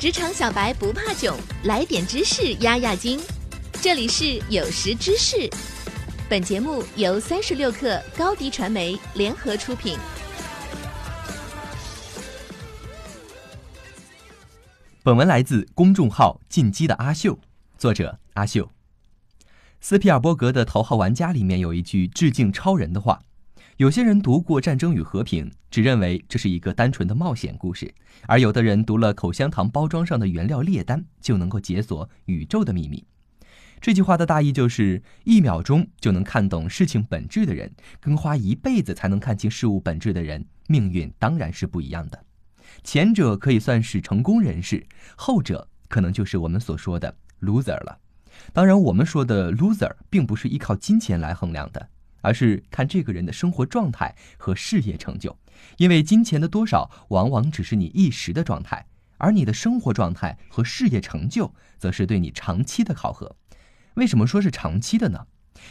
职场小白不怕囧，来点知识压压惊。这里是有识知识，本节目由三十六克高低传媒联合出品。本文来自公众号“进击的阿秀”，作者阿秀。斯皮尔伯格的《头号玩家》里面有一句致敬超人的话。有些人读过《战争与和平》，只认为这是一个单纯的冒险故事；而有的人读了口香糖包装上的原料列单，就能够解锁宇宙的秘密。这句话的大意就是：一秒钟就能看懂事情本质的人，跟花一辈子才能看清事物本质的人，命运当然是不一样的。前者可以算是成功人士，后者可能就是我们所说的 loser 了。当然，我们说的 loser 并不是依靠金钱来衡量的。而是看这个人的生活状态和事业成就，因为金钱的多少往往只是你一时的状态，而你的生活状态和事业成就则是对你长期的考核。为什么说是长期的呢？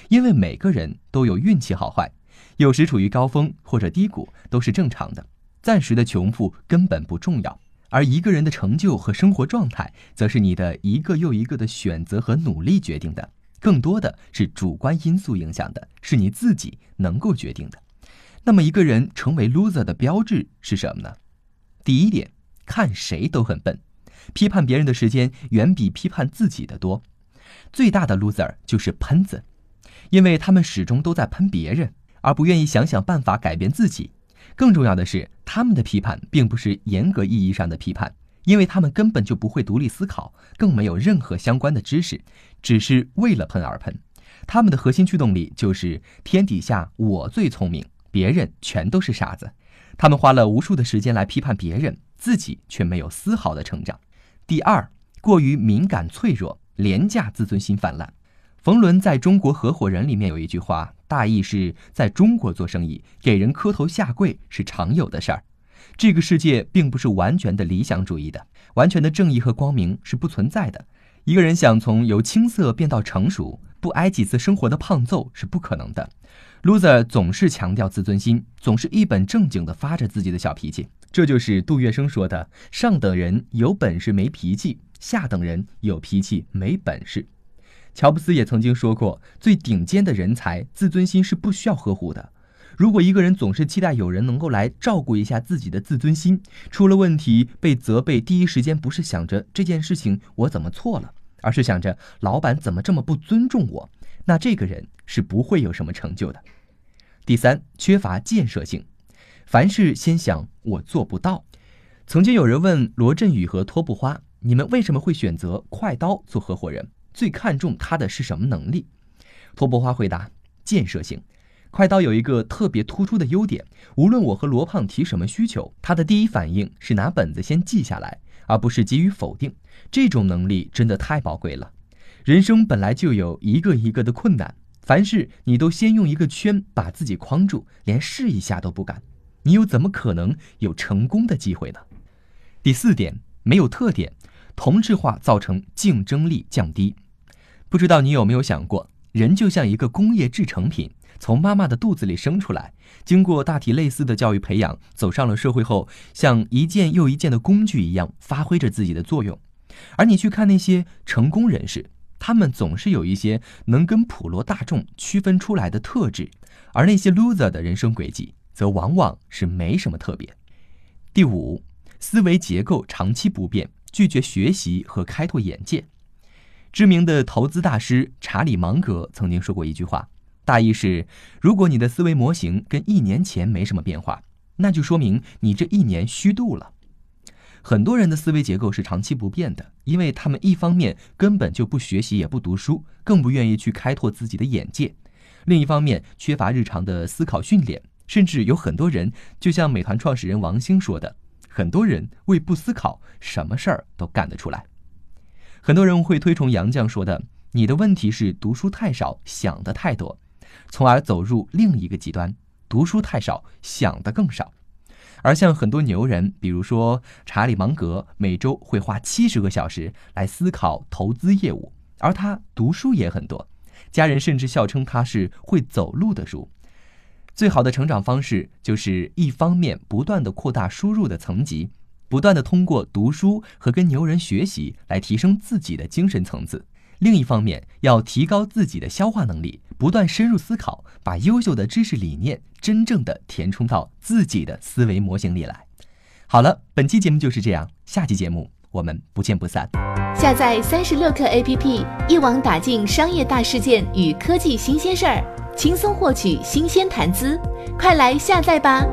因为每个人都有运气好坏，有时处于高峰或者低谷都是正常的，暂时的穷富根本不重要，而一个人的成就和生活状态，则是你的一个又一个的选择和努力决定的。更多的是主观因素影响的，是你自己能够决定的。那么，一个人成为 loser 的标志是什么呢？第一点，看谁都很笨，批判别人的时间远比批判自己的多。最大的 loser 就是喷子，因为他们始终都在喷别人，而不愿意想想办法改变自己。更重要的是，他们的批判并不是严格意义上的批判。因为他们根本就不会独立思考，更没有任何相关的知识，只是为了喷而喷。他们的核心驱动力就是天底下我最聪明，别人全都是傻子。他们花了无数的时间来批判别人，自己却没有丝毫的成长。第二，过于敏感脆弱，廉价自尊心泛滥。冯仑在中国合伙人里面有一句话，大意是在中国做生意，给人磕头下跪是常有的事儿。这个世界并不是完全的理想主义的，完全的正义和光明是不存在的。一个人想从由青涩变到成熟，不挨几次生活的胖揍是不可能的。Loser 总是强调自尊心，总是一本正经的发着自己的小脾气。这就是杜月笙说的：“上等人有本事没脾气，下等人有脾气没本事。”乔布斯也曾经说过：“最顶尖的人才，自尊心是不需要呵护的。”如果一个人总是期待有人能够来照顾一下自己的自尊心，出了问题被责备，第一时间不是想着这件事情我怎么错了，而是想着老板怎么这么不尊重我，那这个人是不会有什么成就的。第三，缺乏建设性，凡事先想我做不到。曾经有人问罗振宇和托布花，你们为什么会选择快刀做合伙人？最看重他的是什么能力？托布花回答：建设性。快刀有一个特别突出的优点，无论我和罗胖提什么需求，他的第一反应是拿本子先记下来，而不是给予否定。这种能力真的太宝贵了。人生本来就有一个一个的困难，凡事你都先用一个圈把自己框住，连试一下都不敢，你又怎么可能有成功的机会呢？第四点，没有特点，同质化造成竞争力降低。不知道你有没有想过，人就像一个工业制成品。从妈妈的肚子里生出来，经过大体类似的教育培养，走上了社会后，像一件又一件的工具一样发挥着自己的作用。而你去看那些成功人士，他们总是有一些能跟普罗大众区分出来的特质，而那些 loser 的人生轨迹，则往往是没什么特别。第五，思维结构长期不变，拒绝学习和开拓眼界。知名的投资大师查理芒格曾经说过一句话。大意是，如果你的思维模型跟一年前没什么变化，那就说明你这一年虚度了。很多人的思维结构是长期不变的，因为他们一方面根本就不学习也不读书，更不愿意去开拓自己的眼界；另一方面缺乏日常的思考训练，甚至有很多人，就像美团创始人王兴说的，很多人为不思考，什么事儿都干得出来。很多人会推崇杨绛说的：“你的问题是读书太少，想的太多。”从而走入另一个极端，读书太少，想的更少。而像很多牛人，比如说查理芒格，每周会花七十个小时来思考投资业务，而他读书也很多，家人甚至笑称他是会走路的书。最好的成长方式就是一方面不断的扩大输入的层级，不断的通过读书和跟牛人学习来提升自己的精神层次；另一方面，要提高自己的消化能力，不断深入思考，把优秀的知识理念真正的填充到自己的思维模型里来。好了，本期节目就是这样，下期节目我们不见不散。下载三十六课 APP，一网打尽商业大事件与科技新鲜事儿，轻松获取新鲜谈资，快来下载吧！